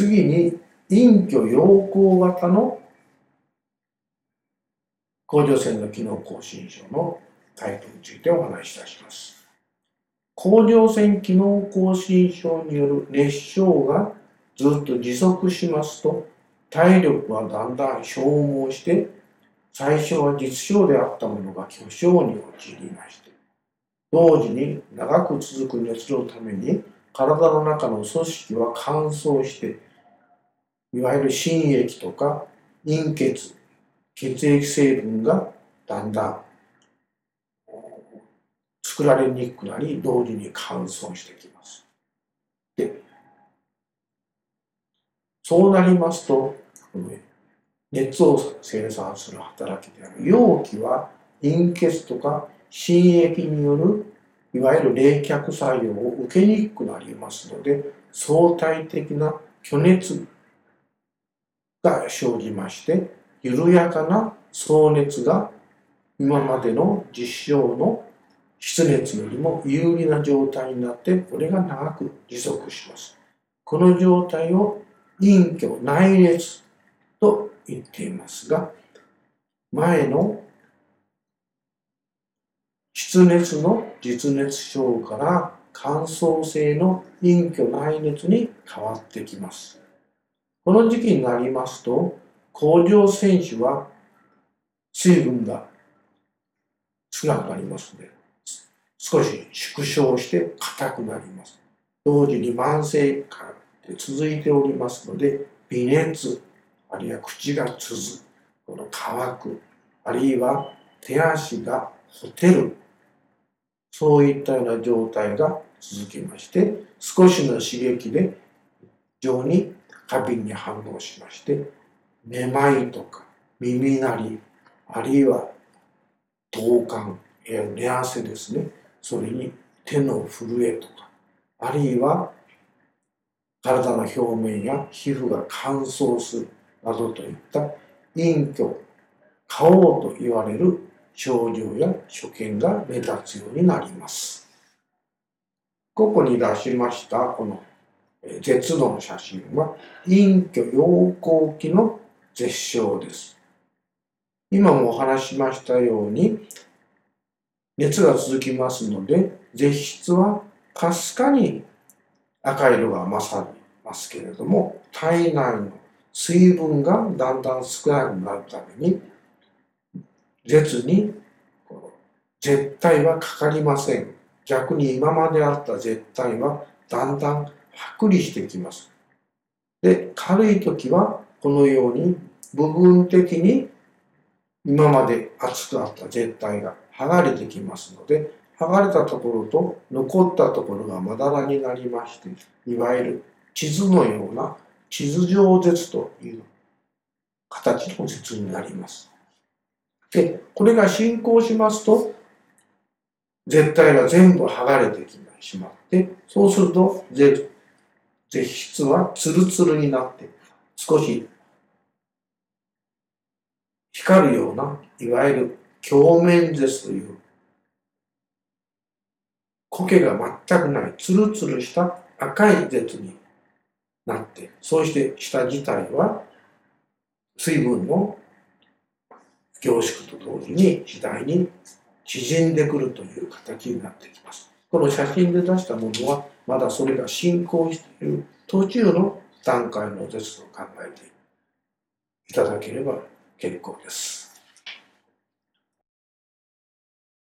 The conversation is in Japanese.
次に陰虚陽光型の甲状腺の機能亢進症のタイプについてお話しいたします。甲状腺機能亢進症による熱傷がずっと持続しますと体力はだんだん消耗して最初は実症であったものが巨症に陥りまして同時に長く続く熱のために体の中の組織は乾燥していわゆる心液とか陰血血液成分がだんだん作られにくくなり同時に乾燥してきます。でそうなりますと熱を生産する働きである容器は陰血とか心液によるいわゆる冷却作用を受けにくくなりますので相対的な虚熱が生じまして緩やかな総熱が今までの実証の湿熱よりも有利な状態になってこれが長く持続します。この状態を陰虚内熱と言っていますが前の湿熱の実熱症から乾燥性の陰虚内熱に変わってきます。この時期になりますと甲状腺腫は水分が少なくなりますので少し縮小して硬くなります。同時に慢性感で続いておりますので微熱あるいは口がつずこの乾くあるいは手足がほてるそういったような状態が続きまして少しの刺激で非常に過敏に反応しましてめまいとか耳鳴りあるいは頭感寝汗ですねそれに手の震えとかあるいは体の表面や皮膚が乾燥するなどといった陰虚顔と言われる症状や所見が目立つようになります。ここに出しましたこの絶度の写真は陰虚陽光期の絶唱です。今もお話しましたように熱が続きますので絶質はかすかに赤色が勝りますけれども体内の水分がだんだん少なくなるために絶に絶対はかかりません逆に今まであった絶対はだんだん剥離してきますで軽い時はこのように部分的に今まで熱くあった絶対が剥がれてきますので剥がれたところと残ったところがまだらになりましていわゆる地図のような地図上絶という形の絶になります。で、これが進行しますと、絶対が全部剥がれてきてしまって、そうすると絶絶質はツルツルになって、少し光るような、いわゆる鏡面絶という苔が全くないツルツルした赤い絶になってそうして下自体は水分の凝縮と同時に次第に縮んでくるという形になってきます。この写真で出したものはまだそれが進行している途中の段階の絶と考えていただければ結構です。